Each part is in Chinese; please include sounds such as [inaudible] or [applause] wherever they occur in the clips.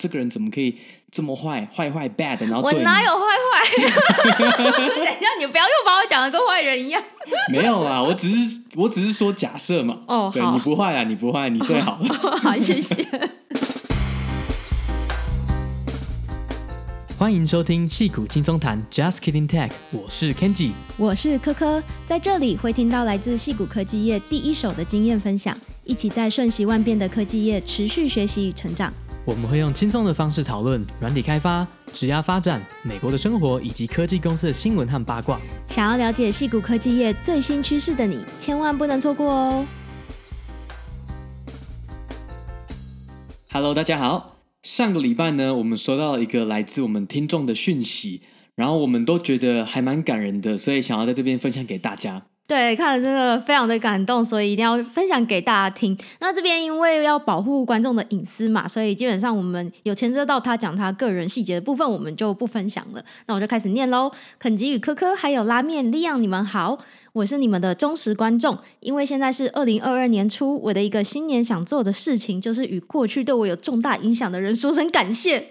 这个人怎么可以这么坏，坏坏 bad，然后我哪有坏坏？[laughs] 等一下，你不要又把我讲的跟坏人一样。没有啦，我只是我只是说假设嘛。哦，对，你不坏啊，你不坏，你最好。[laughs] 好，谢谢。欢迎收听戏骨轻松谈，Just Kidding Tech，我是 Kenji，我是科科，在这里会听到来自戏骨科技业第一手的经验分享，一起在瞬息万变的科技业持续学习与成长。我们会用轻松的方式讨论软体开发、职涯发展、美国的生活以及科技公司的新闻和八卦。想要了解矽谷科技业最新趋势的你，千万不能错过哦！Hello，大家好。上个礼拜呢，我们收到了一个来自我们听众的讯息，然后我们都觉得还蛮感人的，所以想要在这边分享给大家。对，看了真的非常的感动，所以一定要分享给大家听。那这边因为要保护观众的隐私嘛，所以基本上我们有牵涉到他讲他个人细节的部分，我们就不分享了。那我就开始念喽。肯吉与科科还有拉面利昂，你们好。我是你们的忠实观众，因为现在是二零二二年初，我的一个新年想做的事情，就是与过去对我有重大影响的人说声感谢。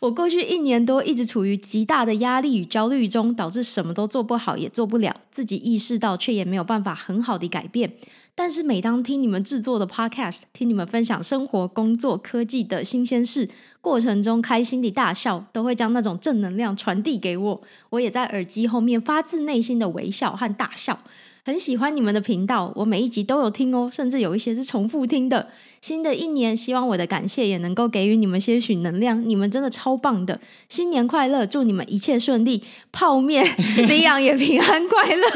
我过去一年多一直处于极大的压力与焦虑中，导致什么都做不好，也做不了，自己意识到，却也没有办法很好的改变。但是每当听你们制作的 Podcast，听你们分享生活、工作、科技的新鲜事，过程中开心的大笑，都会将那种正能量传递给我。我也在耳机后面发自内心的微笑和大笑。很喜欢你们的频道，我每一集都有听哦，甚至有一些是重复听的。新的一年，希望我的感谢也能够给予你们些许能量。你们真的超棒的，新年快乐！祝你们一切顺利，泡面 [laughs] 李阳也平安快乐。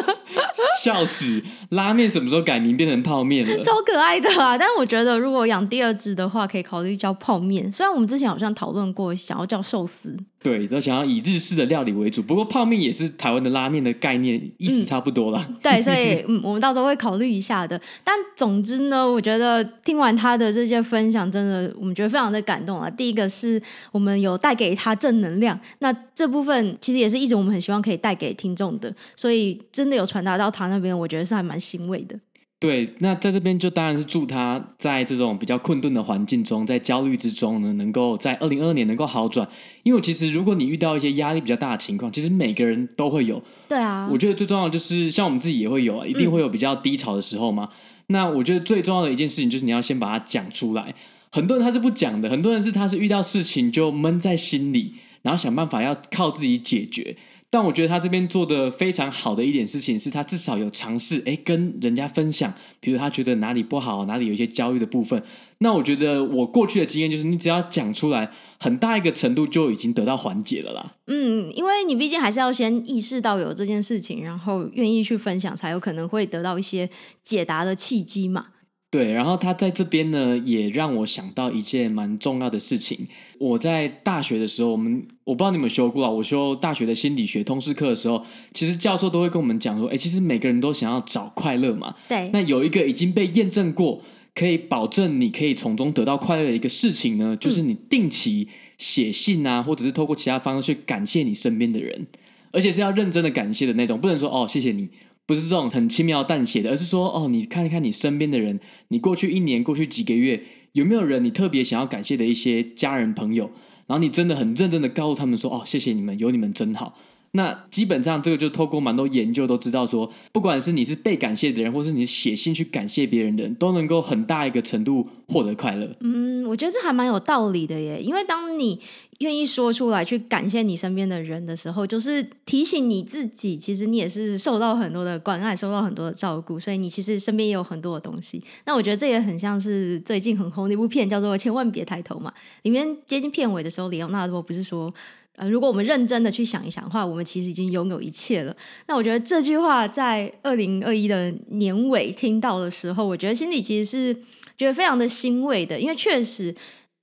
[laughs] 笑死！拉面什么时候改名变成泡面了？超可爱的啊！但我觉得如果养第二只的话，可以考虑叫泡面。虽然我们之前好像讨论过，想要叫寿司。对，都想要以日式的料理为主。不过泡面也是台湾的拉面的概念，意思差不多啦。嗯、[laughs] 对，所以嗯，我们到时候会考虑一下的。但总之呢，我觉得。呃，听完他的这些分享，真的我们觉得非常的感动啊。第一个是我们有带给他正能量，那这部分其实也是一直我们很希望可以带给听众的，所以真的有传达到他那边，我觉得是还蛮欣慰的。对，那在这边就当然是祝他在这种比较困顿的环境中，在焦虑之中呢，能够在二零二二年能够好转。因为其实如果你遇到一些压力比较大的情况，其实每个人都会有。对啊，我觉得最重要的就是像我们自己也会有啊，一定会有比较低潮的时候嘛。嗯那我觉得最重要的一件事情就是你要先把它讲出来。很多人他是不讲的，很多人是他是遇到事情就闷在心里，然后想办法要靠自己解决。但我觉得他这边做的非常好的一点事情是他至少有尝试诶跟人家分享，比如他觉得哪里不好，哪里有一些焦虑的部分。那我觉得我过去的经验就是，你只要讲出来，很大一个程度就已经得到缓解了啦。嗯，因为你毕竟还是要先意识到有这件事情，然后愿意去分享，才有可能会得到一些解答的契机嘛。对，然后他在这边呢，也让我想到一件蛮重要的事情。我在大学的时候，我们我不知道你们修过啊，我修大学的心理学通识课的时候，其实教授都会跟我们讲说，哎，其实每个人都想要找快乐嘛。对。那有一个已经被验证过。可以保证你可以从中得到快乐的一个事情呢，就是你定期写信啊，或者是透过其他方式去感谢你身边的人，而且是要认真的感谢的那种，不能说哦谢谢你，不是这种很轻描淡写的，而是说哦你看一看你身边的人，你过去一年、过去几个月有没有人你特别想要感谢的一些家人朋友，然后你真的很认真的告诉他们说哦谢谢你们，有你们真好。那基本上这个就透过蛮多研究都知道说，不管是你是被感谢的人，或是你写信去感谢别人的人，都能够很大一个程度获得快乐。嗯，我觉得这还蛮有道理的耶，因为当你愿意说出来去感谢你身边的人的时候，就是提醒你自己，其实你也是受到很多的关爱，受到很多的照顾，所以你其实身边也有很多的东西。那我觉得这也很像是最近很红的一部片，叫做《千万别抬头》嘛，里面接近片尾的时候，李奥纳多不是说。呃，如果我们认真的去想一想的话，我们其实已经拥有一切了。那我觉得这句话在二零二一的年尾听到的时候，我觉得心里其实是觉得非常的欣慰的，因为确实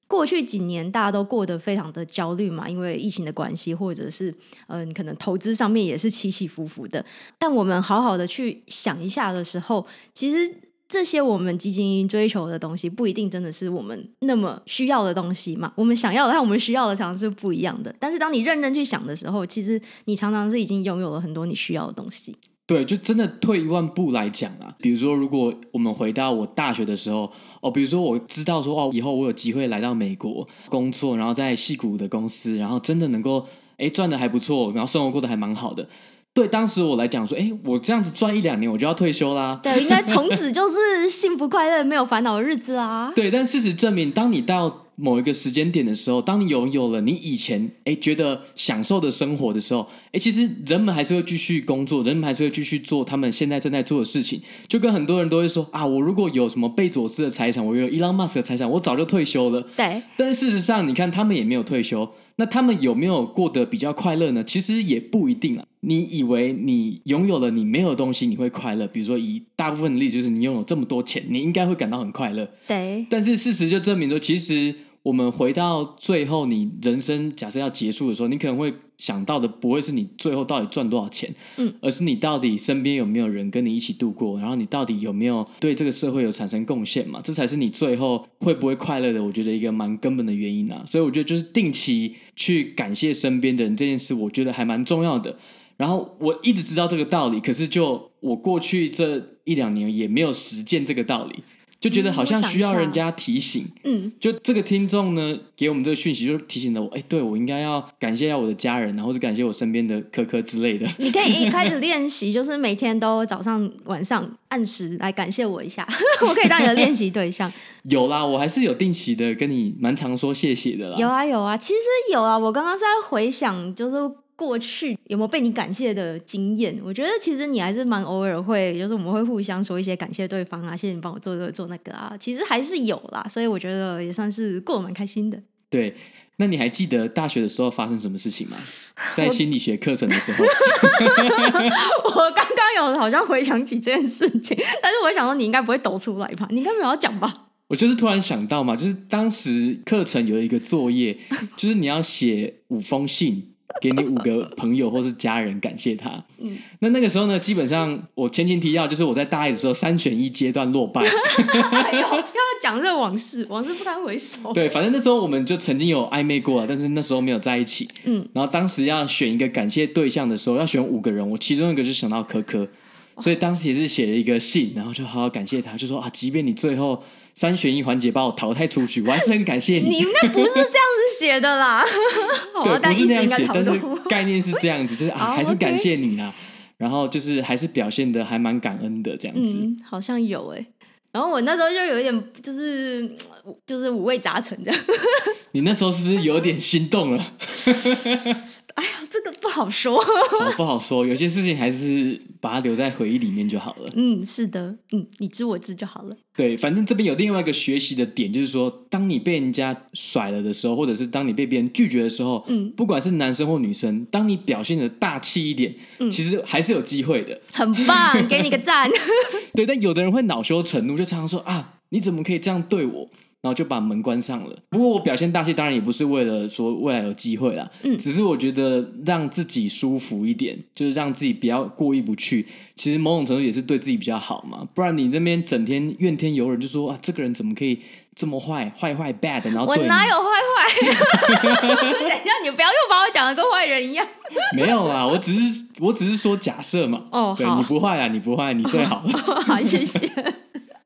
过去几年大家都过得非常的焦虑嘛，因为疫情的关系，或者是嗯、可能投资上面也是起起伏伏的。但我们好好的去想一下的时候，其实。这些我们基金追求的东西，不一定真的是我们那么需要的东西嘛。我们想要的和我们需要的常常是不一样的。但是当你认真去想的时候，其实你常常是已经拥有了很多你需要的东西。对，就真的退一万步来讲啊，比如说，如果我们回到我大学的时候，哦，比如说我知道说，哦，以后我有机会来到美国工作，然后在戏谷的公司，然后真的能够，哎，赚的还不错，然后生活过得还蛮好的。对当时我来讲说，哎，我这样子赚一两年，我就要退休啦。对，应该从此就是幸福快乐、没有烦恼的日子啦。[laughs] 对，但事实证明，当你到某一个时间点的时候，当你拥有了你以前哎觉得享受的生活的时候，哎，其实人们还是会继续工作，人们还是会继续做他们现在正在做的事情。就跟很多人都会说啊，我如果有什么贝佐斯的财产，我有伊朗马斯的财产，我早就退休了。对，但事实上，你看他们也没有退休。那他们有没有过得比较快乐呢？其实也不一定啊。你以为你拥有了你没有东西，你会快乐？比如说，以大部分的例子，就是你拥有这么多钱，你应该会感到很快乐。对。但是事实就证明说，其实。我们回到最后，你人生假设要结束的时候，你可能会想到的不会是你最后到底赚多少钱，嗯，而是你到底身边有没有人跟你一起度过，然后你到底有没有对这个社会有产生贡献嘛？这才是你最后会不会快乐的，我觉得一个蛮根本的原因啊。所以我觉得就是定期去感谢身边的人这件事，我觉得还蛮重要的。然后我一直知道这个道理，可是就我过去这一两年也没有实践这个道理。就觉得好像需要人家提醒，嗯，就这个听众呢，给我们这个讯息，就提醒了我，哎，对，我应该要感谢一下我的家人，然后是感谢我身边的科科之类的。你可以一开始练习，就是每天都早上晚上按时来感谢我一下，[laughs] 我可以当你的练习对象。[laughs] 有啦，我还是有定期的跟你蛮常说谢谢的啦。有啊有啊，其实有啊，我刚刚是在回想，就是。过去有没有被你感谢的经验？我觉得其实你还是蛮偶尔会，就是我们会互相说一些感谢对方啊，谢谢你帮我做这个做那个啊，其实还是有啦，所以我觉得也算是过得蛮开心的。对，那你还记得大学的时候发生什么事情吗？[laughs] 在心理学课程的时候，我刚刚有好像回想起这件事情，但是我想说你应该不会抖出来吧？你应该没有要讲吧？我就是突然想到嘛，就是当时课程有一个作业，就是你要写五封信。[laughs] 给你五个朋友或是家人感谢他。嗯，那那个时候呢，基本上我前情提要就是我在大一的时候三选一阶段落败。[laughs] 哎，要不要讲这个往事？往事不堪回首。[laughs] 对，反正那时候我们就曾经有暧昧过，但是那时候没有在一起。嗯，然后当时要选一个感谢对象的时候，要选五个人，我其中一个就想到可可，所以当时也是写了一个信，然后就好好感谢他，就说啊，即便你最后。三选一环节把我淘汰出去，我还是很感谢你。你应该不是这样子写的啦，[laughs] 对，不是这样写，但是概念是这样子，就是啊，还是感谢你啦。然后就是还是表现的还蛮感恩的这样子。嗯，好像有哎。然后我那时候就有一点，就是就是五味杂陈这样。你那时候是不是有点心动了？[laughs] 哎呀，这个不好说，好，[laughs] 不好说。有些事情还是把它留在回忆里面就好了。嗯，是的，嗯，你知我知就好了。对，反正这边有另外一个学习的点，就是说，当你被人家甩了的时候，或者是当你被别人拒绝的时候，嗯，不管是男生或女生，当你表现的大气一点，嗯，其实还是有机会的。很棒，给你个赞。[laughs] 对，但有的人会恼羞成怒，就常常说啊，你怎么可以这样对我？然后就把门关上了。不过我表现大气，当然也不是为了说未来有机会啦。嗯，只是我觉得让自己舒服一点，就是让自己不要过意不去。其实某种程度也是对自己比较好嘛。不然你这边整天怨天尤人，就说啊，这个人怎么可以这么坏，坏坏 bad？然后我哪有坏坏？[laughs] 等一下，你不要又把我讲的跟坏人一样。[laughs] 没有啦，我只是我只是说假设嘛。哦，对，你不坏啊，你不坏，你最好了。[laughs] 好，谢谢。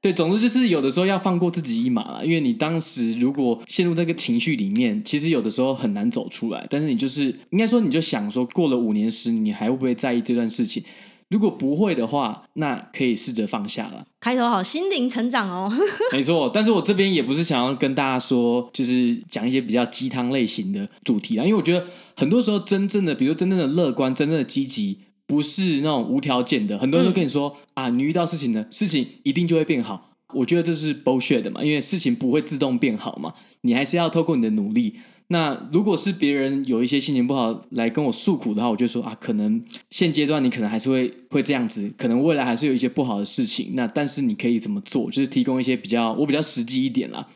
对，总之就是有的时候要放过自己一马啦，因为你当时如果陷入那个情绪里面，其实有的时候很难走出来。但是你就是应该说，你就想说，过了五年、十年，你还会不会在意这段事情？如果不会的话，那可以试着放下了。开头好，心灵成长哦。[laughs] 没错，但是我这边也不是想要跟大家说，就是讲一些比较鸡汤类型的主题啦，因为我觉得很多时候真正的，比如真正的乐观、真正的积极。不是那种无条件的，很多人都跟你说、嗯、啊，你遇到事情呢，事情一定就会变好。我觉得这是 bullshit 的嘛，因为事情不会自动变好嘛，你还是要透过你的努力。那如果是别人有一些心情不好来跟我诉苦的话，我就说啊，可能现阶段你可能还是会会这样子，可能未来还是有一些不好的事情。那但是你可以怎么做？就是提供一些比较我比较实际一点啦。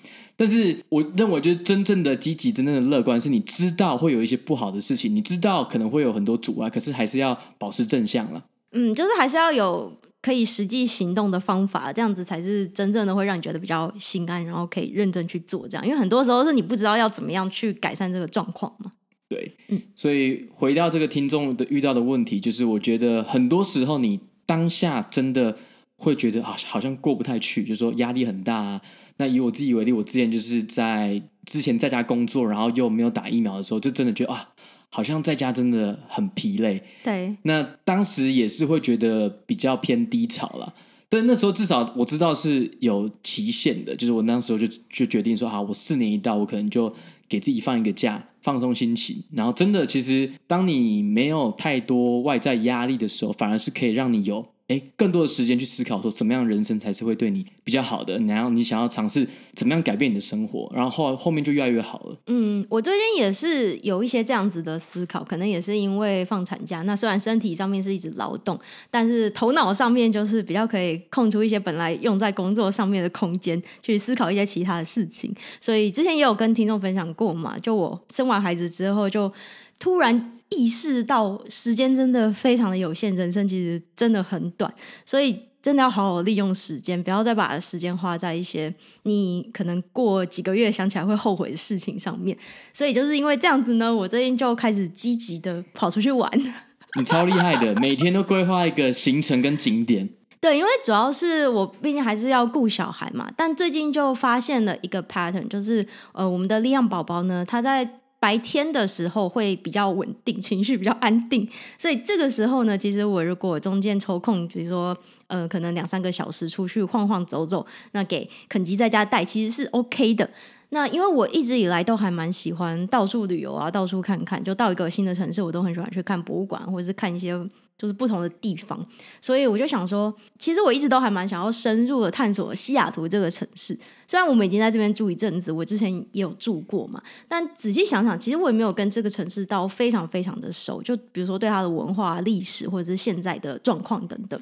但是我认为，就是真正的积极、真正的乐观，是你知道会有一些不好的事情，你知道可能会有很多阻碍，可是还是要保持正向了。嗯，就是还是要有可以实际行动的方法，这样子才是真正的会让你觉得比较心安，然后可以认真去做这样。因为很多时候是你不知道要怎么样去改善这个状况嘛。对，嗯，所以回到这个听众的遇到的问题，就是我觉得很多时候你当下真的会觉得啊，好像过不太去，就是说压力很大啊。那以我自己为例，我之前就是在之前在家工作，然后又没有打疫苗的时候，就真的觉得啊，好像在家真的很疲累。对，那当时也是会觉得比较偏低潮了。但那时候至少我知道是有期限的，就是我那时候就就决定说，好，我四年一到，我可能就给自己放一个假，放松心情。然后真的，其实当你没有太多外在压力的时候，反而是可以让你有。哎，更多的时间去思考说，怎么样人生才是会对你比较好的？然后你想要尝试怎么样改变你的生活，然后后后面就越来越好了。嗯，我最近也是有一些这样子的思考，可能也是因为放产假。那虽然身体上面是一直劳动，但是头脑上面就是比较可以空出一些本来用在工作上面的空间，去思考一些其他的事情。所以之前也有跟听众分享过嘛，就我生完孩子之后就突然。意识到时间真的非常的有限，人生其实真的很短，所以真的要好好利用时间，不要再把时间花在一些你可能过几个月想起来会后悔的事情上面。所以就是因为这样子呢，我最近就开始积极的跑出去玩。[laughs] 你超厉害的，每天都规划一个行程跟景点。对，因为主要是我毕竟还是要顾小孩嘛，但最近就发现了一个 pattern，就是呃，我们的利漾宝宝呢，他在。白天的时候会比较稳定，情绪比较安定，所以这个时候呢，其实我如果中间抽空，比如说呃，可能两三个小时出去晃晃走走，那给肯吉在家带其实是 OK 的。那因为我一直以来都还蛮喜欢到处旅游啊，到处看看，就到一个新的城市，我都很喜欢去看博物馆或者是看一些。就是不同的地方，所以我就想说，其实我一直都还蛮想要深入的探索西雅图这个城市。虽然我们已经在这边住一阵子，我之前也有住过嘛，但仔细想想，其实我也没有跟这个城市到非常非常的熟。就比如说对它的文化、历史，或者是现在的状况等等。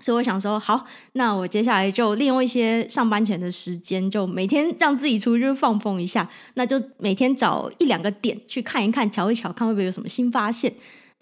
所以我想说，好，那我接下来就利用一些上班前的时间，就每天让自己出去放风一下。那就每天找一两个点去看一看、瞧一瞧，看会不会有什么新发现。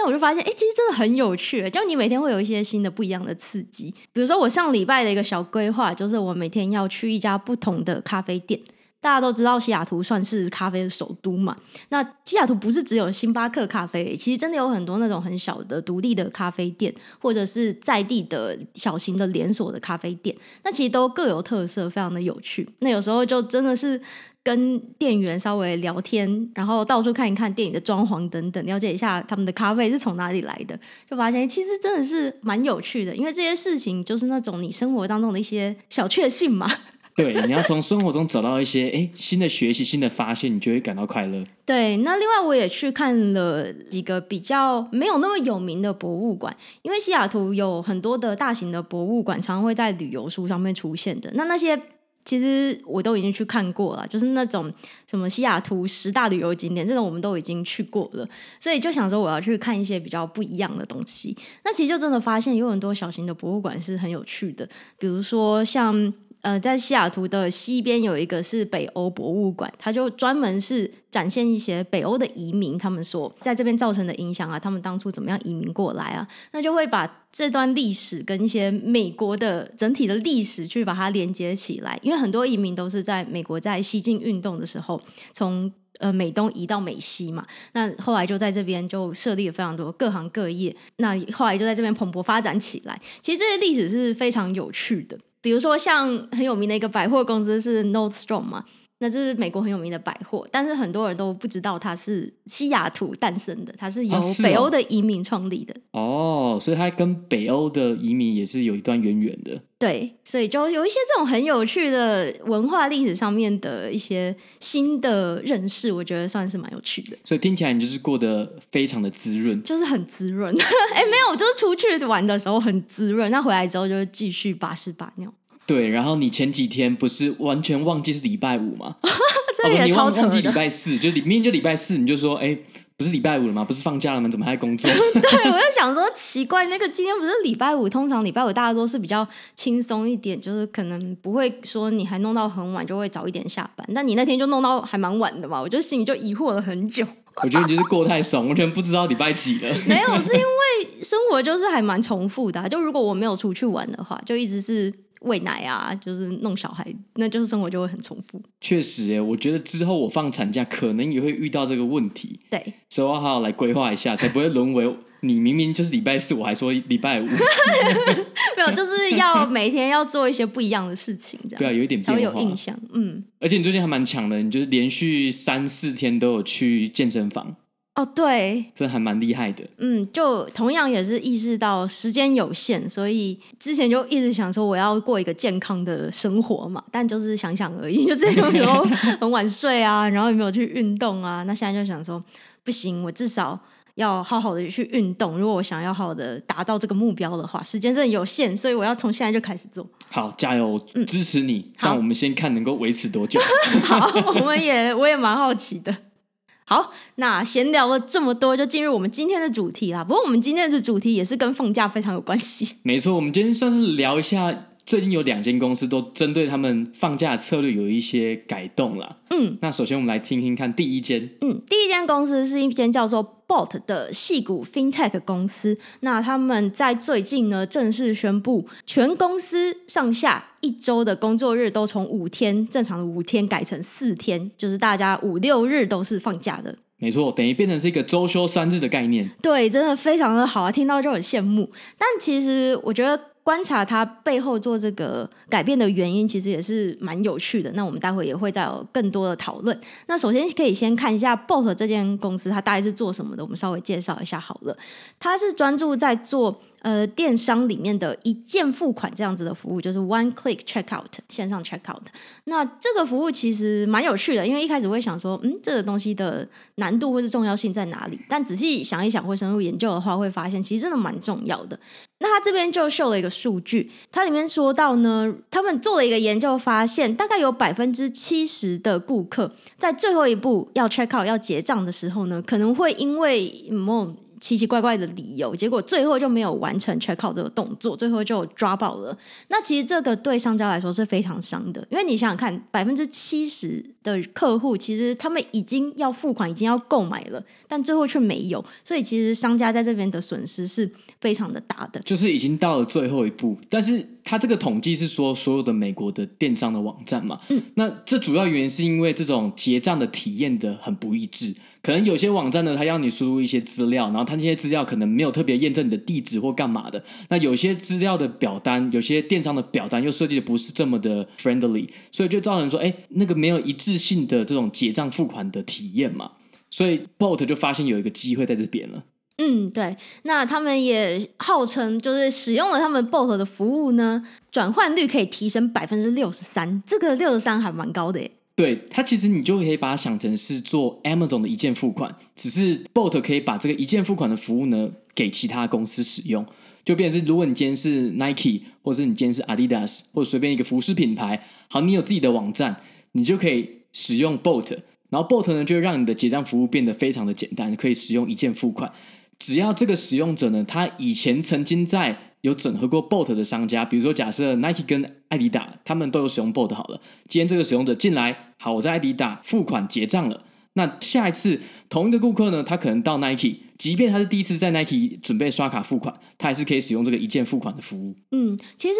那我就发现，哎，其实真的很有趣，就你每天会有一些新的、不一样的刺激。比如说，我上礼拜的一个小规划，就是我每天要去一家不同的咖啡店。大家都知道，西雅图算是咖啡的首都嘛。那西雅图不是只有星巴克咖啡，其实真的有很多那种很小的独立的咖啡店，或者是在地的小型的连锁的咖啡店。那其实都各有特色，非常的有趣。那有时候就真的是。跟店员稍微聊天，然后到处看一看电影的装潢等等，了解一下他们的咖啡是从哪里来的，就发现其实真的是蛮有趣的。因为这些事情就是那种你生活当中的一些小确幸嘛。[laughs] 对，你要从生活中找到一些哎新的学习、新的发现，你就会感到快乐。对，那另外我也去看了几个比较没有那么有名的博物馆，因为西雅图有很多的大型的博物馆，常常会在旅游书上面出现的。那那些。其实我都已经去看过了，就是那种什么西雅图十大旅游景点这种，我们都已经去过了，所以就想说我要去看一些比较不一样的东西。那其实就真的发现有很多小型的博物馆是很有趣的，比如说像。呃，在西雅图的西边有一个是北欧博物馆，它就专门是展现一些北欧的移民他们所在这边造成的影响啊，他们当初怎么样移民过来啊，那就会把这段历史跟一些美国的整体的历史去把它连接起来，因为很多移民都是在美国在西进运动的时候从呃美东移到美西嘛，那后来就在这边就设立了非常多各行各业，那后来就在这边蓬勃发展起来。其实这些历史是非常有趣的。比如说，像很有名的一个百货公司是 Nordstrom 嘛，那这是美国很有名的百货，但是很多人都不知道它是西雅图诞生的，它是由北欧的移民创立的。哦，所以它跟北欧的移民也是有一段渊源的。对，所以就有一些这种很有趣的文化历史上面的一些新的认识，我觉得算是蛮有趣的。所以听起来你就是过得非常的滋润，就是很滋润。[laughs] 哎，没有，就是出去玩的时候很滋润，那回来之后就继续把屎把尿。对，然后你前几天不是完全忘记是礼拜五吗？[laughs] 这也超扯的。忘记礼拜四，就明明就礼拜四，你就说哎。不是礼拜五了吗？不是放假了吗？怎么还在工作？[laughs] 对，我就想说奇怪，那个今天不是礼拜五，通常礼拜五大家都是比较轻松一点，就是可能不会说你还弄到很晚，就会早一点下班。但你那天就弄到还蛮晚的嘛，我就心里就疑惑了很久。[laughs] 我觉得你就是过太爽，完全不知道礼拜几了。没有，是因为生活就是还蛮重复的啊。就如果我没有出去玩的话，就一直是。喂奶啊，就是弄小孩，那就是生活就会很重复。确实，哎，我觉得之后我放产假可能也会遇到这个问题。对，所以我要好好来规划一下，才不会沦为你明明就是礼拜四，我还说礼拜五，[laughs] 没有，就是要每天要做一些不一样的事情，这样对啊，有一点才会有印象。嗯，而且你最近还蛮强的，你就是连续三四天都有去健身房。哦，对，这还蛮厉害的。嗯，就同样也是意识到时间有限，所以之前就一直想说我要过一个健康的生活嘛，但就是想想而已。就这种时候 [laughs] 很晚睡啊，然后也没有去运动啊。那现在就想说，不行，我至少要好好的去运动。如果我想要好好的达到这个目标的话，时间真的有限，所以我要从现在就开始做。好，加油，支持你。嗯、但我们先看能够维持多久。[laughs] 好，我们也我也蛮好奇的。好，那闲聊了这么多，就进入我们今天的主题啦。不过我们今天的主题也是跟放假非常有关系。没错，我们今天算是聊一下，最近有两间公司都针对他们放假策略有一些改动了。嗯，那首先我们来听听看第一间。嗯，第一间公司是一间叫做 Bolt 的系股 FinTech 公司，那他们在最近呢正式宣布，全公司上下一周的工作日都从五天正常的五天改成四天，就是大家五六日都是放假的。没错，等于变成是一个周休三日的概念。对，真的非常的好啊，听到就很羡慕。但其实我觉得。观察它背后做这个改变的原因，其实也是蛮有趣的。那我们待会也会再有更多的讨论。那首先可以先看一下 Bolt 这间公司，它大概是做什么的？我们稍微介绍一下好了。它是专注在做。呃，电商里面的一键付款这样子的服务，就是 One Click Checkout 线上 Checkout。那这个服务其实蛮有趣的，因为一开始会想说，嗯，这个东西的难度或是重要性在哪里？但仔细想一想，或深入研究的话，会发现其实真的蛮重要的。那他这边就秀了一个数据，它里面说到呢，他们做了一个研究，发现大概有百分之七十的顾客在最后一步要 Checkout 要结账的时候呢，可能会因为某奇奇怪怪的理由，结果最后就没有完成 check out 这个动作，最后就抓爆了。那其实这个对商家来说是非常伤的，因为你想想看，百分之七十的客户其实他们已经要付款，已经要购买了，但最后却没有，所以其实商家在这边的损失是非常的大的。就是已经到了最后一步，但是他这个统计是说所有的美国的电商的网站嘛，嗯，那这主要原因是因为这种结账的体验的很不一致。可能有些网站呢，它要你输入一些资料，然后它那些资料可能没有特别验证你的地址或干嘛的。那有些资料的表单，有些电商的表单又设计的不是这么的 friendly，所以就造成说，哎，那个没有一致性的这种结账付款的体验嘛。所以 Bolt 就发现有一个机会在这边了。嗯，对。那他们也号称，就是使用了他们 Bolt 的服务呢，转换率可以提升百分之六十三。这个六十三还蛮高的耶。对，它其实你就可以把它想成是做 Amazon 的一键付款，只是 Bolt 可以把这个一键付款的服务呢给其他公司使用，就变成是如果你今天是 Nike，或者是你今天是 Adidas，或者随便一个服饰品牌，好，你有自己的网站，你就可以使用 Bolt，然后 Bolt 呢就让你的结账服务变得非常的简单，可以使用一键付款，只要这个使用者呢，他以前曾经在有整合过 Bot 的商家，比如说假设 Nike 跟艾迪达，他们都有使用 Bot 好了。今天这个使用者进来，好，我在艾迪达付款结账了。那下一次同一个顾客呢，他可能到 Nike，即便他是第一次在 Nike 准备刷卡付款，他还是可以使用这个一键付款的服务。嗯，其实。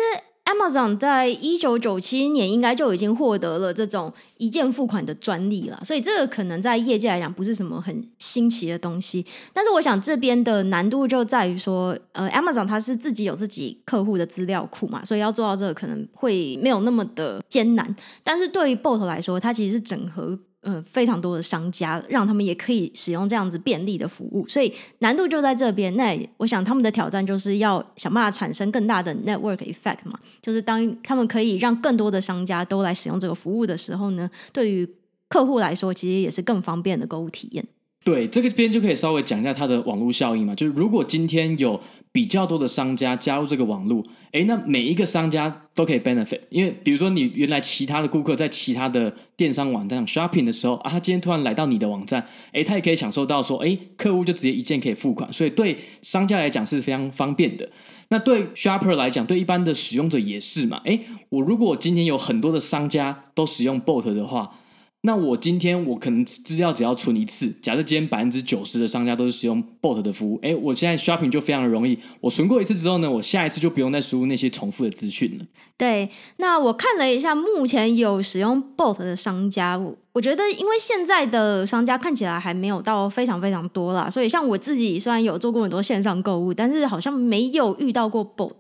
Amazon 在一九九七年应该就已经获得了这种一键付款的专利了，所以这个可能在业界来讲不是什么很新奇的东西。但是我想这边的难度就在于说，呃，Amazon 它是自己有自己客户的资料库嘛，所以要做到这个可能会没有那么的艰难。但是对于 Bolt 来说，它其实是整合。嗯，非常多的商家让他们也可以使用这样子便利的服务，所以难度就在这边。那我想他们的挑战就是要想办法产生更大的 network effect 嘛，就是当他们可以让更多的商家都来使用这个服务的时候呢，对于客户来说，其实也是更方便的购物体验。对，这个边就可以稍微讲一下它的网络效应嘛，就是如果今天有比较多的商家加入这个网络，诶，那每一个商家都可以 benefit，因为比如说你原来其他的顾客在其他的电商网站 shopping 的时候啊，他今天突然来到你的网站，诶，他也可以享受到说，诶，客户就直接一键可以付款，所以对商家来讲是非常方便的。那对 shopper 来讲，对一般的使用者也是嘛，诶，我如果今天有很多的商家都使用 bot 的话，那我今天我可能资料只要存一次，假设今天百分之九十的商家都是使用 bot 的服务，哎，我现在 shopping 就非常的容易。我存过一次之后呢，我下一次就不用再输入那些重复的资讯了。对，那我看了一下，目前有使用 bot 的商家，我我觉得因为现在的商家看起来还没有到非常非常多啦，所以像我自己虽然有做过很多线上购物，但是好像没有遇到过 bot，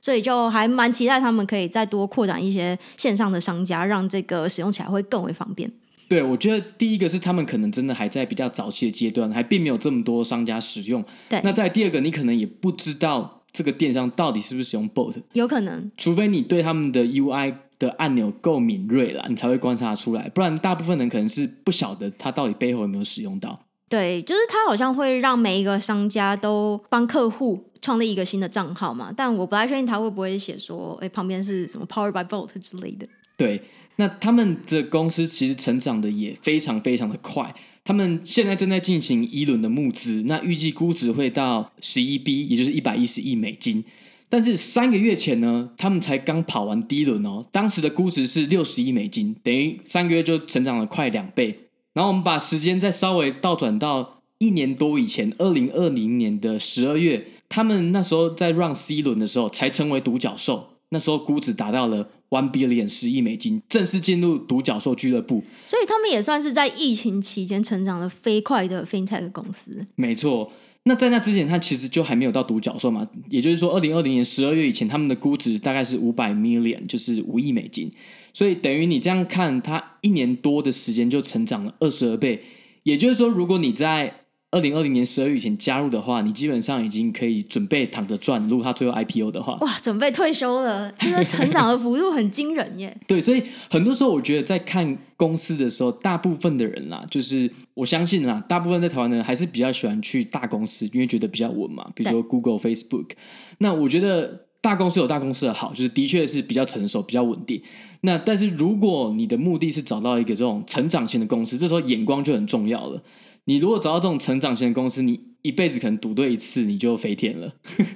所以就还蛮期待他们可以再多扩展一些线上的商家，让这个使用起来会更为方便。对，我觉得第一个是他们可能真的还在比较早期的阶段，还并没有这么多商家使用。对，那在第二个，你可能也不知道这个电商到底是不是使用 bot，有可能，除非你对他们的 UI 的按钮够敏锐了，你才会观察出来，不然大部分人可能是不晓得它到底背后有没有使用到。对，就是它好像会让每一个商家都帮客户创立一个新的账号嘛，但我不太确定他会不会写说，哎，旁边是什么 Powered by bot 之类的。对。那他们的公司其实成长的也非常非常的快，他们现在正在进行一轮的募资，那预计估值会到十一 B，也就是一百一十亿美金。但是三个月前呢，他们才刚跑完第一轮哦，当时的估值是六十亿美金，等于三个月就成长了快两倍。然后我们把时间再稍微倒转到一年多以前，二零二零年的十二月，他们那时候在 run C 轮的时候才成为独角兽。那时候估值达到了 one billion 十亿美金，正式进入独角兽俱乐部。所以他们也算是在疫情期间成长的飞快的 FinTech 公司。没错，那在那之前，他其实就还没有到独角兽嘛。也就是说，二零二零年十二月以前，他们的估值大概是五百 million，就是五亿美金。所以等于你这样看，他一年多的时间就成长了二十二倍。也就是说，如果你在二零二零年十二月以前加入的话，你基本上已经可以准备躺着赚。如果他最后 IPO 的话，哇，准备退休了，这个成长的幅度很惊人耶。对，所以很多时候我觉得在看公司的时候，大部分的人啦，就是我相信啦，大部分在台湾的人还是比较喜欢去大公司，因为觉得比较稳嘛。比如说 Google、Facebook。那我觉得大公司有大公司的好，就是的确是比较成熟、比较稳定。那但是如果你的目的是找到一个这种成长型的公司，这时候眼光就很重要了。你如果找到这种成长型的公司，你一辈子可能赌对一次你就飞天了。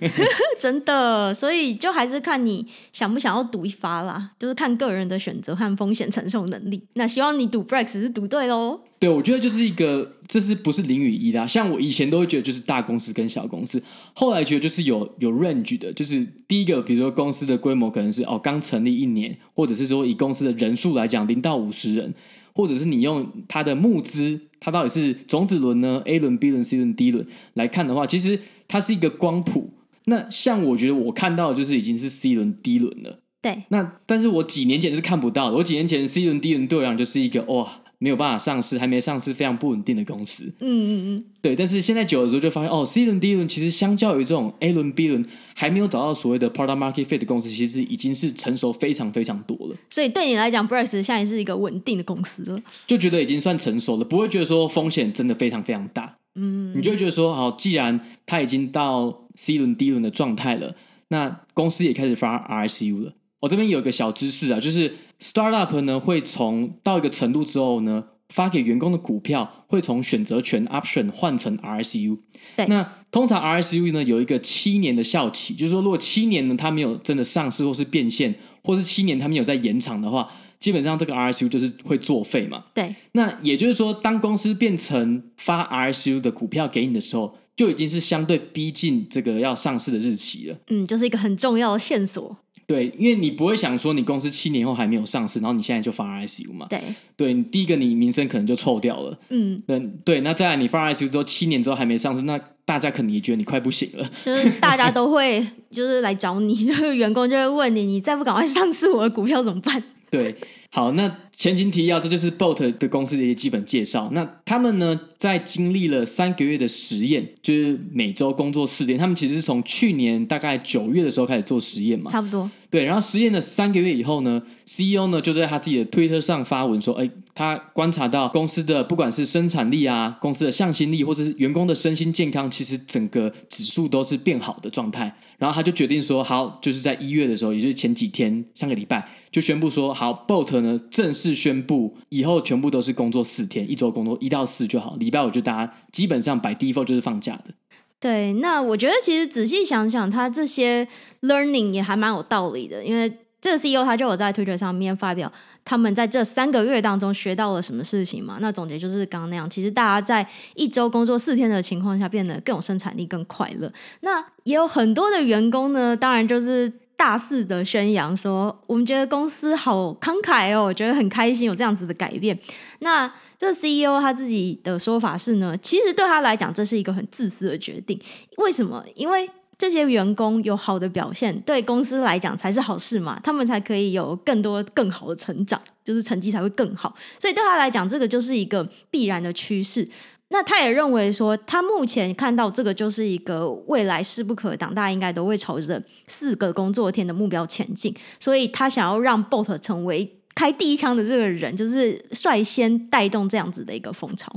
[laughs] 真的，所以就还是看你想不想要赌一发啦，就是看个人的选择和风险承受能力。那希望你赌 Brex 是赌对喽。对，我觉得就是一个，这是不是零与一啦？像我以前都会觉得就是大公司跟小公司，后来觉得就是有有 range 的，就是第一个，比如说公司的规模可能是哦刚成立一年，或者是说以公司的人数来讲，零到五十人。或者是你用它的募资，它到底是种子轮呢？A 轮、B 轮、C 轮、D 轮来看的话，其实它是一个光谱。那像我觉得我看到的就是已经是 C 轮、D 轮了。对。那但是我几年前是看不到的。我几年前 C 轮、D 轮对我来讲就是一个哇。没有办法上市，还没上市，非常不稳定的公司。嗯嗯嗯，对。但是现在久的时候就发现，哦，C 轮、D 轮其实相较于这种 A 轮、B 轮还没有找到所谓的 product market fit 的公司，其实已经是成熟非常非常多了。所以对你来讲，Brex 现在是一个稳定的公司了，就觉得已经算成熟了，不会觉得说风险真的非常非常大。嗯，你就会觉得说，好，既然它已经到 C 轮、D 轮的状态了，那公司也开始发 RSU 了。我这边有一个小知识啊，就是 startup 呢会从到一个程度之后呢。发给员工的股票会从选择权 option 换成 RSU。对，那通常 RSU 呢有一个七年的效期，就是说如果七年呢它没有真的上市或是变现，或是七年它没有在延长的话，基本上这个 RSU 就是会作废嘛。对，那也就是说，当公司变成发 RSU 的股票给你的时候，就已经是相对逼近这个要上市的日期了。嗯，就是一个很重要的线索。对，因为你不会想说你公司七年后还没有上市，然后你现在就发 ICU 嘛？对，对，你第一个你名声可能就臭掉了。嗯，对，那再来你发 ICU 之后，七年之后还没上市，那大家可能也觉得你快不行了。就是大家都会 [laughs] 就是来找你，就是员工就会问你，你再不赶快上市，我的股票怎么办？对，好，那。前情提要，这就是 Bolt 的公司的一些基本介绍。那他们呢，在经历了三个月的实验，就是每周工作四天。他们其实是从去年大概九月的时候开始做实验嘛，差不多。对，然后实验了三个月以后呢，CEO 呢就在他自己的推特上发文说：“哎，他观察到公司的不管是生产力啊，公司的向心力，或者是员工的身心健康，其实整个指数都是变好的状态。然后他就决定说，好，就是在一月的时候，也就是前几天，上个礼拜就宣布说，好，Bolt 呢正式。”宣布以后全部都是工作四天，一周工作一到四就好，礼拜五就大家基本上 by default 就是放假的。对，那我觉得其实仔细想想，他这些 learning 也还蛮有道理的，因为这个 CEO 他就有在 Twitter 上面发表，他们在这三个月当中学到了什么事情嘛？那总结就是刚刚那样，其实大家在一周工作四天的情况下，变得更有生产力、更快乐。那也有很多的员工呢，当然就是大肆的宣扬说，我们觉得公司好慷慨哦，我觉得很开心有这样子的改变。那这 CEO 他自己的说法是呢，其实对他来讲，这是一个很自私的决定。为什么？因为这些员工有好的表现，对公司来讲才是好事嘛，他们才可以有更多更好的成长，就是成绩才会更好。所以对他来讲，这个就是一个必然的趋势。那他也认为说，他目前看到这个就是一个未来势不可挡，大家应该都会朝着四个工作天的目标前进。所以他想要让 Bolt 成为开第一枪的这个人，就是率先带动这样子的一个风潮。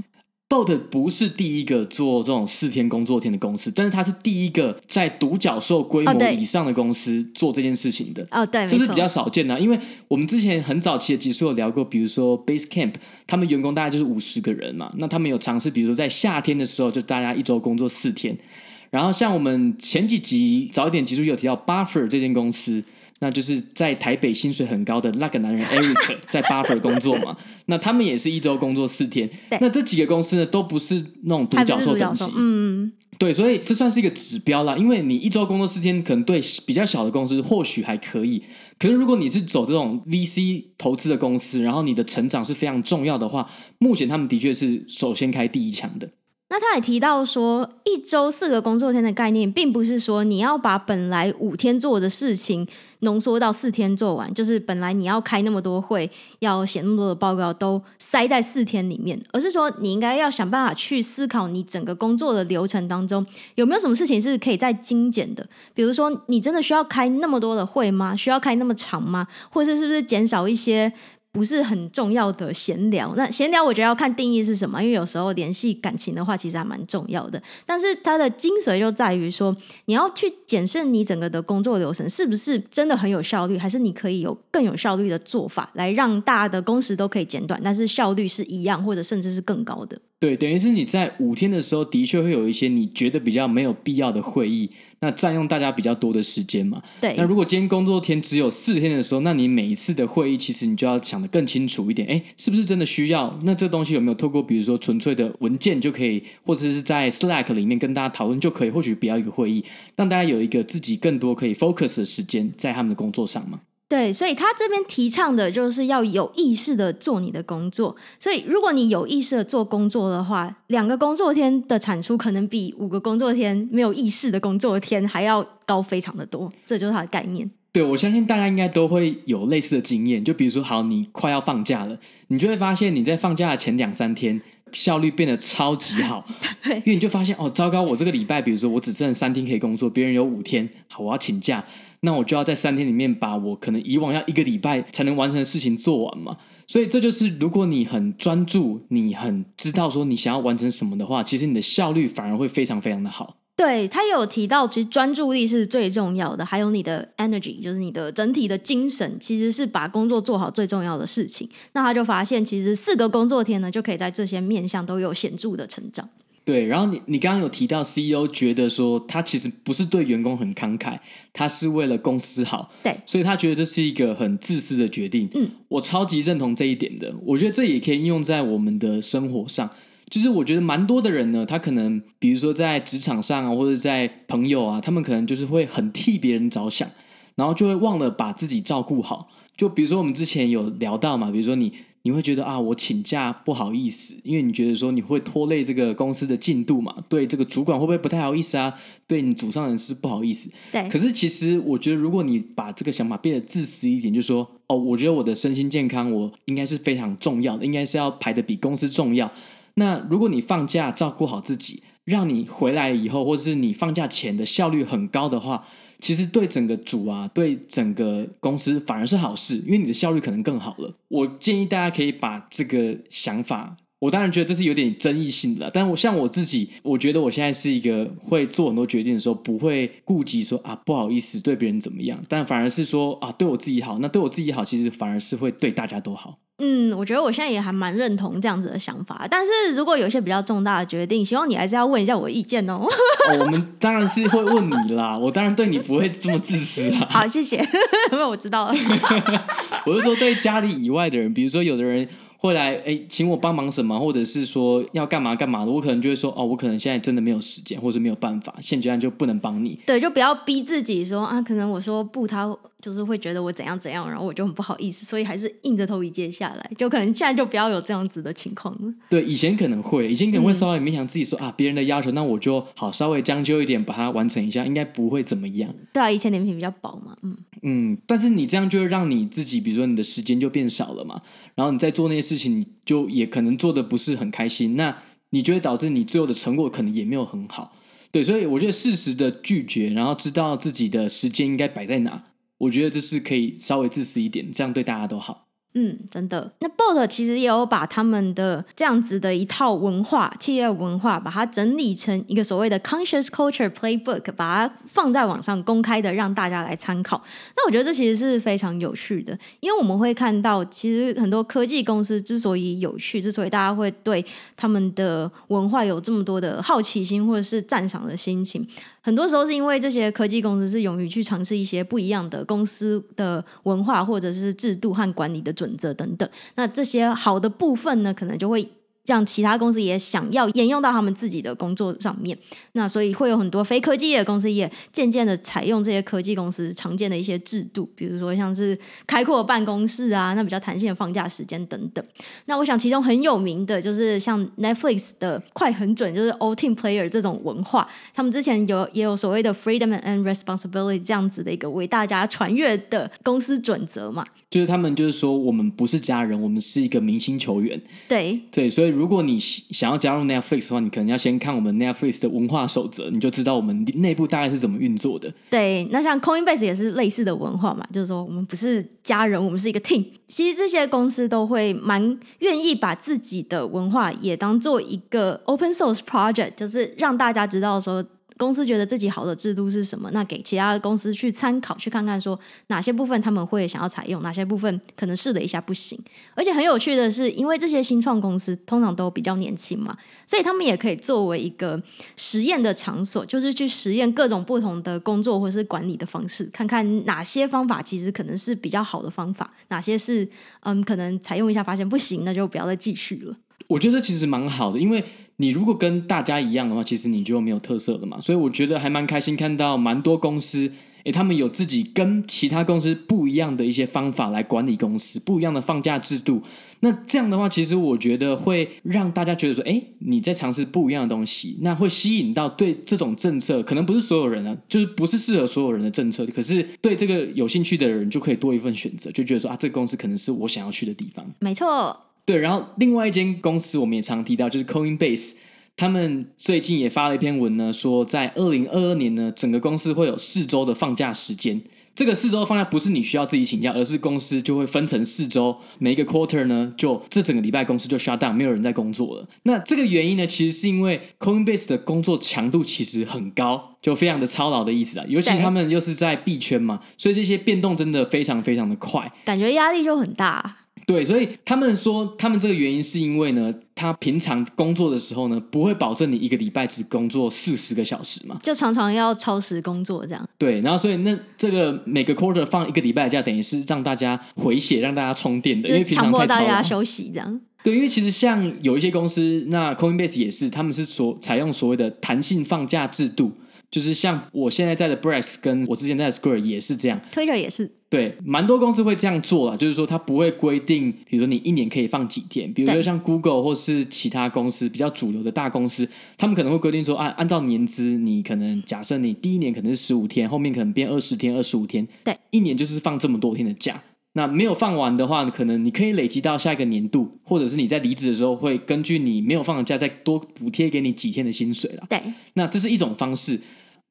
Bolt 不是第一个做这种四天工作天的公司，但是它是第一个在独角兽规模以上的公司做这件事情的。哦，对，这是比较少见的，因为我们之前很早期的集数有聊过，比如说 Basecamp，他们员工大概就是五十个人嘛，那他们有尝试，比如说在夏天的时候，就大家一周工作四天，然后像我们前几集早一点集数有提到 Buffer 这间公司。那就是在台北薪水很高的那个男人 Eric [laughs] 在 Buffer 工作嘛，那他们也是一周工作四天。那这几个公司呢，都不是那种独角兽等级，嗯，对，所以这算是一个指标啦。因为你一周工作四天，可能对比较小的公司或许还可以，可是如果你是走这种 VC 投资的公司，然后你的成长是非常重要的话，目前他们的确是首先开第一枪的。那他也提到说，一周四个工作天的概念，并不是说你要把本来五天做的事情浓缩到四天做完，就是本来你要开那么多会，要写那么多的报告，都塞在四天里面，而是说你应该要想办法去思考，你整个工作的流程当中有没有什么事情是可以再精简的，比如说你真的需要开那么多的会吗？需要开那么长吗？或者是不是减少一些？不是很重要的闲聊，那闲聊我觉得要看定义是什么，因为有时候联系感情的话，其实还蛮重要的。但是它的精髓就在于说，你要去检视你整个的工作流程是不是真的很有效率，还是你可以有更有效率的做法，来让大家的工时都可以减短，但是效率是一样，或者甚至是更高的。对，等于是你在五天的时候，的确会有一些你觉得比较没有必要的会议，那占用大家比较多的时间嘛。对。那如果今天工作天只有四天的时候，那你每一次的会议，其实你就要想的更清楚一点。哎，是不是真的需要？那这东西有没有透过比如说纯粹的文件就可以，或者是在 Slack 里面跟大家讨论就可以？或许不要一个会议，让大家有一个自己更多可以 focus 的时间在他们的工作上嘛。对，所以他这边提倡的就是要有意识的做你的工作。所以如果你有意识的做工作的话，两个工作天的产出可能比五个工作天没有意识的工作天还要高非常的多。这就是他的概念。对，我相信大家应该都会有类似的经验。就比如说，好，你快要放假了，你就会发现你在放假的前两三天效率变得超级好。[laughs] 对，因为你就发现哦，糟糕，我这个礼拜，比如说我只剩三天可以工作，别人有五天，好，我要请假。那我就要在三天里面把我可能以往要一个礼拜才能完成的事情做完嘛，所以这就是如果你很专注，你很知道说你想要完成什么的话，其实你的效率反而会非常非常的好。对，他有提到，其实专注力是最重要的，还有你的 energy，就是你的整体的精神，其实是把工作做好最重要的事情。那他就发现，其实四个工作天呢，就可以在这些面向都有显著的成长。对，然后你你刚刚有提到 CEO 觉得说他其实不是对员工很慷慨，他是为了公司好，对，所以他觉得这是一个很自私的决定。嗯，我超级认同这一点的。我觉得这也可以应用在我们的生活上，就是我觉得蛮多的人呢，他可能比如说在职场上啊，或者在朋友啊，他们可能就是会很替别人着想，然后就会忘了把自己照顾好。就比如说我们之前有聊到嘛，比如说你。你会觉得啊，我请假不好意思，因为你觉得说你会拖累这个公司的进度嘛？对这个主管会不会不太好意思啊？对你组上人是不好意思。对。可是其实我觉得，如果你把这个想法变得自私一点，就是说哦，我觉得我的身心健康我应该是非常重要的，应该是要排得比公司重要。那如果你放假照顾好自己，让你回来以后，或者是你放假前的效率很高的话。其实对整个组啊，对整个公司反而是好事，因为你的效率可能更好了。我建议大家可以把这个想法，我当然觉得这是有点争议性的，但我像我自己，我觉得我现在是一个会做很多决定的时候，不会顾及说啊不好意思对别人怎么样，但反而是说啊对我自己好，那对我自己好，其实反而是会对大家都好。嗯，我觉得我现在也还蛮认同这样子的想法。但是如果有些比较重大的决定，希望你还是要问一下我的意见哦。[laughs] 哦，我们当然是会问你啦，我当然对你不会这么自私啦。好，谢谢，[laughs] 因为我知道了。[laughs] 我是说，对家里以外的人，比如说有的人。会来哎，请我帮忙什么，或者是说要干嘛干嘛的，我可能就会说哦，我可能现在真的没有时间，或者没有办法，现阶段就不能帮你。对，就不要逼自己说啊，可能我说不，他就是会觉得我怎样怎样，然后我就很不好意思，所以还是硬着头皮接下来，就可能现在就不要有这样子的情况了。对，以前可能会，以前可能会稍微勉强自己说、嗯、啊，别人的要求，那我就好稍微将就一点，把它完成一下，应该不会怎么样。对啊，以前脸皮比较薄嘛，嗯嗯，但是你这样就会让你自己，比如说你的时间就变少了嘛，然后你在做那些事情，你就也可能做的不是很开心，那你就会导致你最后的成果可能也没有很好。对，所以我觉得适时的拒绝，然后知道自己的时间应该摆在哪，我觉得这是可以稍微自私一点，这样对大家都好。嗯，真的。那 Bolt 其实也有把他们的这样子的一套文化、企业文化，把它整理成一个所谓的 Conscious Culture Playbook，把它放在网上公开的，让大家来参考。那我觉得这其实是非常有趣的，因为我们会看到，其实很多科技公司之所以有趣，之所以大家会对他们的文化有这么多的好奇心或者是赞赏的心情。很多时候是因为这些科技公司是勇于去尝试一些不一样的公司的文化或者是制度和管理的准则等等，那这些好的部分呢，可能就会。让其他公司也想要沿用到他们自己的工作上面，那所以会有很多非科技业的公司也渐渐的采用这些科技公司常见的一些制度，比如说像是开阔办公室啊，那比较弹性的放假时间等等。那我想其中很有名的就是像 Netflix 的快很准，就是 All Team Player 这种文化，他们之前有也有所谓的 Freedom and Responsibility 这样子的一个为大家传阅的公司准则嘛，就是他们就是说我们不是家人，我们是一个明星球员，对对，所以。如果你想要加入 Netflix 的话，你可能要先看我们 Netflix 的文化守则，你就知道我们内部大概是怎么运作的。对，那像 Coinbase 也是类似的文化嘛，就是说我们不是家人，我们是一个 team。其实这些公司都会蛮愿意把自己的文化也当做一个 open source project，就是让大家知道说。公司觉得自己好的制度是什么？那给其他的公司去参考，去看看说哪些部分他们会想要采用，哪些部分可能试了一下不行。而且很有趣的是，因为这些新创公司通常都比较年轻嘛，所以他们也可以作为一个实验的场所，就是去实验各种不同的工作或是管理的方式，看看哪些方法其实可能是比较好的方法，哪些是嗯可能采用一下发现不行，那就不要再继续了。我觉得其实蛮好的，因为你如果跟大家一样的话，其实你就没有特色了嘛。所以我觉得还蛮开心看到蛮多公司，诶，他们有自己跟其他公司不一样的一些方法来管理公司，不一样的放假制度。那这样的话，其实我觉得会让大家觉得说，诶，你在尝试不一样的东西，那会吸引到对这种政策，可能不是所有人啊，就是不是适合所有人的政策，可是对这个有兴趣的人就可以多一份选择，就觉得说啊，这个公司可能是我想要去的地方。没错。对，然后另外一间公司我们也常提到，就是 Coinbase，他们最近也发了一篇文呢，说在二零二二年呢，整个公司会有四周的放假时间。这个四周的放假不是你需要自己请假，而是公司就会分成四周，每一个 quarter 呢，就这整个礼拜公司就 shut down，没有人在工作了。那这个原因呢，其实是因为 Coinbase 的工作强度其实很高，就非常的操劳的意思啊。尤其他们又是在币圈嘛，所以这些变动真的非常非常的快，感觉压力就很大。对，所以他们说，他们这个原因是因为呢，他平常工作的时候呢，不会保证你一个礼拜只工作四十个小时嘛，就常常要超时工作这样。对，然后所以那这个每个 quarter 放一个礼拜假，等于是让大家回血，让大家充电的，因为常强迫大家休息这样。对，因为其实像有一些公司，那 Coinbase 也是，他们是所采用所谓的弹性放假制度。就是像我现在在的 Brex，跟我之前在的 Square 也是这样，Twitter 也是，对，蛮多公司会这样做啦，就是说它不会规定，比如说你一年可以放几天，比如说像 Google 或是其他公司比较主流的大公司，他们可能会规定说，按按照年资，你可能假设你第一年可能是十五天，后面可能变二十天、二十五天，对，一年就是放这么多天的假。那没有放完的话，可能你可以累积到下一个年度，或者是你在离职的时候会根据你没有放的假再多补贴给你几天的薪水啦。对，那这是一种方式。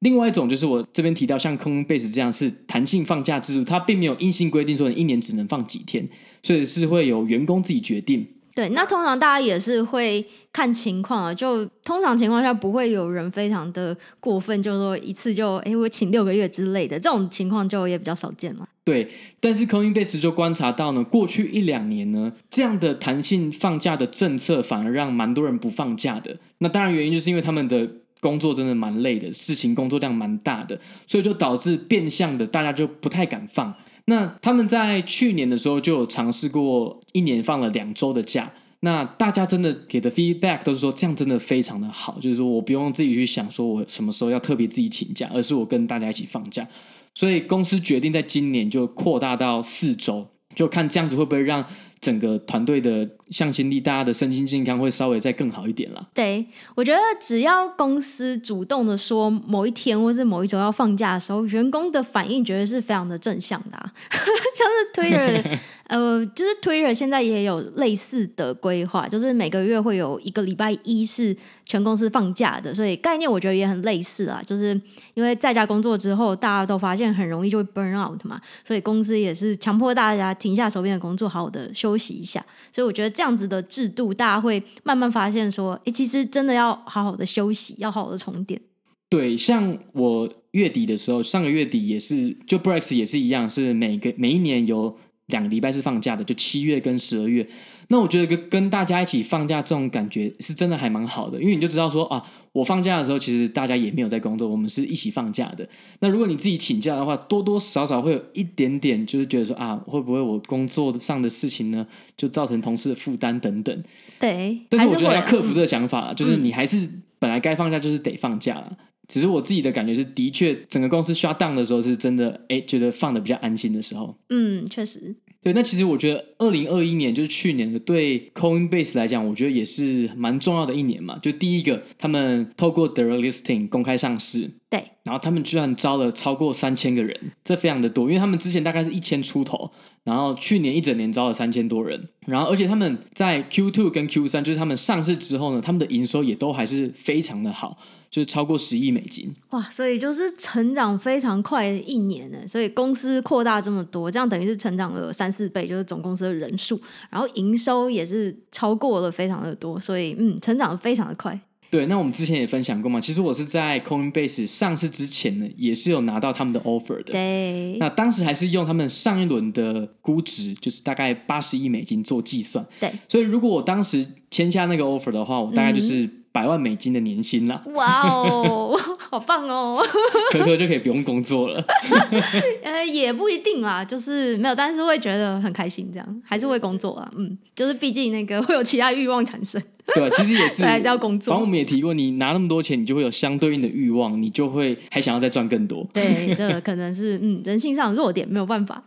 另外一种就是我这边提到，像 Coinbase 这样是弹性放假制度，它并没有硬性规定说你一年只能放几天，所以是会有员工自己决定。对，那通常大家也是会看情况啊，就通常情况下不会有人非常的过分，就说一次就哎我请六个月之类的这种情况就也比较少见了。对，但是 Coinbase 就观察到呢，过去一两年呢，这样的弹性放假的政策反而让蛮多人不放假的。那当然原因就是因为他们的工作真的蛮累的，事情工作量蛮大的，所以就导致变相的大家就不太敢放。那他们在去年的时候就有尝试过一年放了两周的假，那大家真的给的 feedback 都是说这样真的非常的好，就是说我不用自己去想说我什么时候要特别自己请假，而是我跟大家一起放假，所以公司决定在今年就扩大到四周，就看这样子会不会让。整个团队的向心力，大家的身心健康会稍微再更好一点了。对，我觉得只要公司主动的说某一天或是某一周要放假的时候，员工的反应绝对是非常的正向的啊。[laughs] 像是 Twitter，[laughs] 呃，就是 Twitter 现在也有类似的规划，就是每个月会有一个礼拜一是全公司放假的，所以概念我觉得也很类似啊。就是因为在家工作之后，大家都发现很容易就会 burn out 嘛，所以公司也是强迫大家停下手边的工作，好好的休。休息一下，所以我觉得这样子的制度，大家会慢慢发现说，诶，其实真的要好好的休息，要好好的充电。对，像我月底的时候，上个月底也是，就 breaks 也是一样，是每个每一年有两个礼拜是放假的，就七月跟十二月。那我觉得跟跟大家一起放假这种感觉是真的还蛮好的，因为你就知道说啊，我放假的时候其实大家也没有在工作，我们是一起放假的。那如果你自己请假的话，多多少少会有一点点就是觉得说啊，会不会我工作上的事情呢，就造成同事的负担等等。对，但是我觉得要克服这个想法，嗯、就是你还是本来该放假就是得放假了。只是我自己的感觉是，的确整个公司 shut down 的时候是真的，哎，觉得放的比较安心的时候。嗯，确实。对，那其实我觉得二零二一年就是去年的，对 Coinbase 来讲，我觉得也是蛮重要的一年嘛。就第一个，他们透过 The Listing 公开上市，对，然后他们居然招了超过三千个人，这非常的多，因为他们之前大概是一千出头，然后去年一整年招了三千多人，然后而且他们在 Q2 跟 Q3，就是他们上市之后呢，他们的营收也都还是非常的好。就是超过十亿美金哇，所以就是成长非常快的一年呢。所以公司扩大这么多，这样等于是成长了三四倍，就是总公司的人数，然后营收也是超过了非常的多，所以嗯，成长非常的快。对，那我们之前也分享过嘛，其实我是在 Coinbase 上市之前呢，也是有拿到他们的 offer 的。对，那当时还是用他们上一轮的估值，就是大概八十亿美金做计算。对，所以如果我当时签下那个 offer 的话，我大概就是、嗯。百万美金的年薪啦！哇哦，[laughs] 好棒哦！[laughs] 可可就可以不用工作了。[laughs] 呃，也不一定啦，就是没有，但是会觉得很开心，这样还是会工作啊。嗯，就是毕竟那个会有其他欲望产生。对，其实也是，还是要工作。反正我们也提过，你拿那么多钱，你就会有相对应的欲望，你就会还想要再赚更多。对，这个可能是嗯人性上的弱点，没有办法。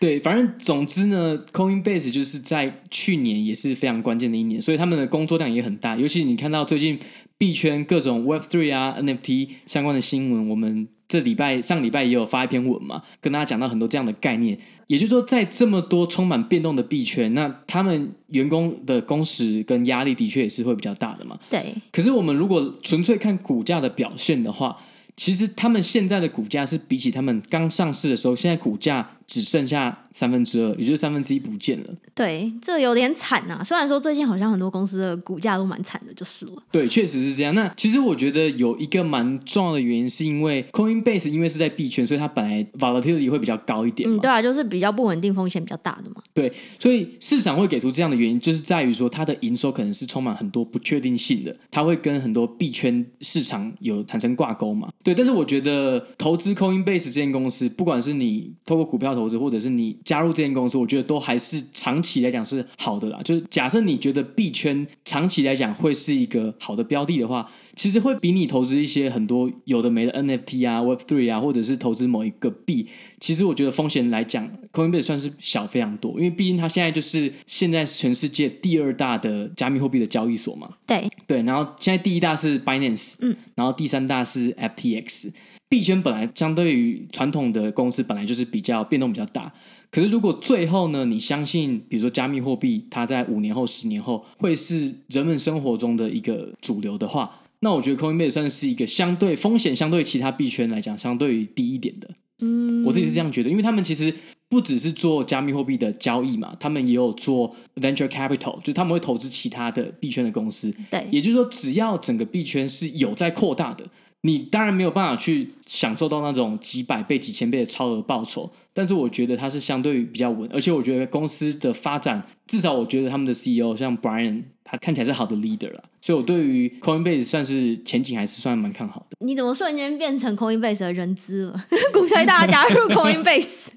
对，反正总之呢，Coinbase 就是在去年也是非常关键的一年，所以他们的工作量也很大。尤其你看到最近币圈各种 Web3 啊、NFT 相关的新闻，我们这礼拜上礼拜也有发一篇文嘛，跟大家讲到很多这样的概念。也就是说，在这么多充满变动的币圈，那他们员工的工时跟压力的确也是会比较大的嘛。对。可是我们如果纯粹看股价的表现的话，其实他们现在的股价是比起他们刚上市的时候，现在股价只剩下三分之二，也就是三分之一不见了。对，这有点惨呐。虽然说最近好像很多公司的股价都蛮惨的，就是了。对，确实是这样。那其实我觉得有一个蛮重要的原因，是因为 Coinbase 因为是在币圈，所以它本来 volatility 会比较高一点。嗯，对啊，就是比较不稳定，风险比较大的嘛。对，所以市场会给出这样的原因，就是在于说它的营收可能是充满很多不确定性的，它会跟很多币圈市场有产生挂钩嘛。对，但是我觉得投资 Coinbase 这间公司，不管是你透过股票投资，或者是你加入这间公司，我觉得都还是长期来讲是好的啦。就是假设你觉得币圈长期来讲会是一个好的标的的话，其实会比你投资一些很多有的没的 NFT 啊、Web3 啊，或者是投资某一个币，其实我觉得风险来讲，Coinbase 算是小非常多，因为毕竟它现在就是现在全世界第二大的加密货币的交易所嘛。对对，然后现在第一大是 Binance，嗯，然后第三大是 FTX。币圈本来相对于传统的公司本来就是比较变动比较大，可是如果最后呢，你相信比如说加密货币它在五年后、十年后会是人们生活中的一个主流的话，那我觉得 Coinbase 算是一个相对风险相对其他币圈来讲相对于低一点的。嗯，我自己是这样觉得，因为他们其实不只是做加密货币的交易嘛，他们也有做 venture capital，就他们会投资其他的币圈的公司。对，也就是说，只要整个币圈是有在扩大的，你当然没有办法去享受到那种几百倍、几千倍的超额报酬。但是我觉得它是相对比较稳，而且我觉得公司的发展，至少我觉得他们的 CEO 像 Brian。他看起来是好的 leader 啦，所以我对于 Coinbase 算是前景还是算蛮看好的。你怎么瞬间变成 Coinbase 的人资了？[laughs] 鼓吹大家加入 [laughs] Coinbase？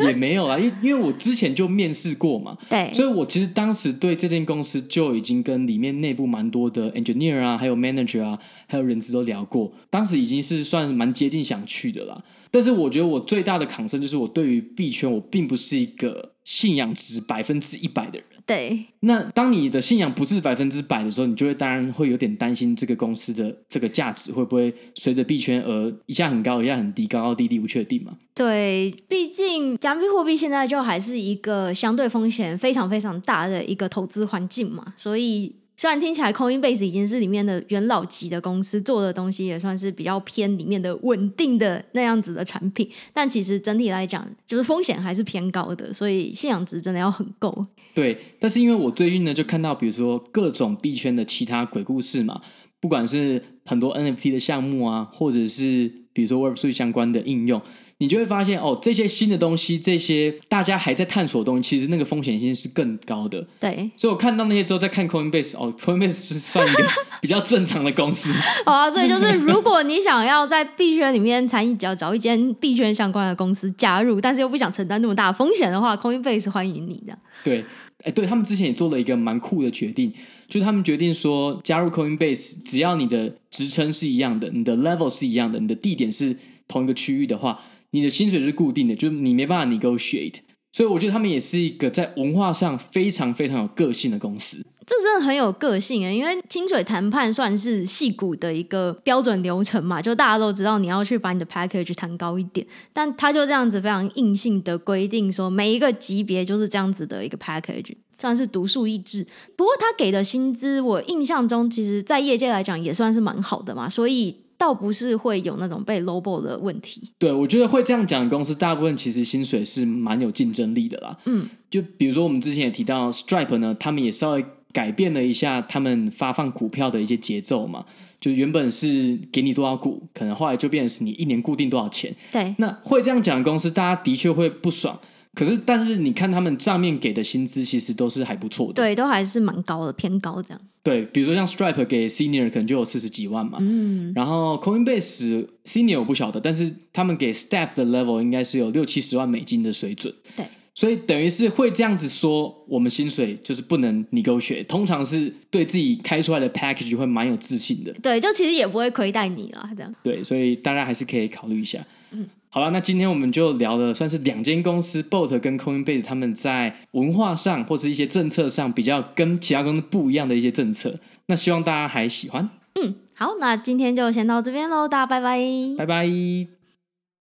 也没有啦，因为因为我之前就面试过嘛，对，所以我其实当时对这间公司就已经跟里面内部蛮多的 engineer 啊，还有 manager 啊，还有人资都聊过，当时已经是算蛮接近想去的啦。但是我觉得我最大的 concern 就是我对于币圈，我并不是一个信仰值百分之一百的人。对，那当你的信仰不是百分之百的时候，你就会当然会有点担心这个公司的这个价值会不会随着币圈而一下很高，一下很低，高高低低不确定嘛？对，毕竟加密货币现在就还是一个相对风险非常非常大的一个投资环境嘛，所以。虽然听起来 Coinbase 已经是里面的元老级的公司，做的东西也算是比较偏里面的稳定的那样子的产品，但其实整体来讲，就是风险还是偏高的，所以信仰值真的要很够。对，但是因为我最近呢，就看到比如说各种币圈的其他鬼故事嘛，不管是很多 NFT 的项目啊，或者是比如说 Web3 相关的应用。你就会发现哦，这些新的东西，这些大家还在探索的东西，其实那个风险性是更高的。对，所以我看到那些之后，再看 Coinbase，哦，Coinbase 是算一个比较正常的公司。好 [laughs] 啊，所以就是如果你想要在币圈里面参与，只要找一间币圈相关的公司加入，但是又不想承担那么大的风险的话，Coinbase 欢迎你这样。对，哎，对他们之前也做了一个蛮酷的决定，就他们决定说，加入 Coinbase，只要你的职称是一样的，你的 level 是一样的，你的地点是同一个区域的话。你的薪水是固定的，就是你没办法 negotiate，所以我觉得他们也是一个在文化上非常非常有个性的公司。这真的很有个性啊，因为薪水谈判算是矽谷的一个标准流程嘛，就大家都知道你要去把你的 package 谈高一点，但他就这样子非常硬性的规定说，每一个级别就是这样子的一个 package，算是独树一帜。不过他给的薪资，我印象中其实在业界来讲也算是蛮好的嘛，所以。倒不是会有那种被 lowball 的问题。对，我觉得会这样讲的公司，大部分其实薪水是蛮有竞争力的啦。嗯，就比如说我们之前也提到 Stripe 呢，他们也稍微改变了一下他们发放股票的一些节奏嘛。就原本是给你多少股，可能后来就变成是你一年固定多少钱。对，那会这样讲的公司，大家的确会不爽。可是，但是你看他们账面给的薪资，其实都是还不错的。对，都还是蛮高的，偏高这样。对，比如说像 Stripe 给 Senior 可能就有四十几万嘛。嗯。然后 Coinbase Senior 我不晓得，但是他们给 Staff 的 Level 应该是有六七十万美金的水准。对。所以等于是会这样子说，我们薪水就是不能 negotiate，通常是对自己开出来的 package 会蛮有自信的。对，就其实也不会亏待你了，这样。对，所以大家还是可以考虑一下。嗯。好了，那今天我们就聊了，算是两间公司，Boat 跟 Coinbase，他们在文化上或是一些政策上比较跟其他公司不一样的一些政策。那希望大家还喜欢。嗯，好，那今天就先到这边喽，大家拜拜，拜拜。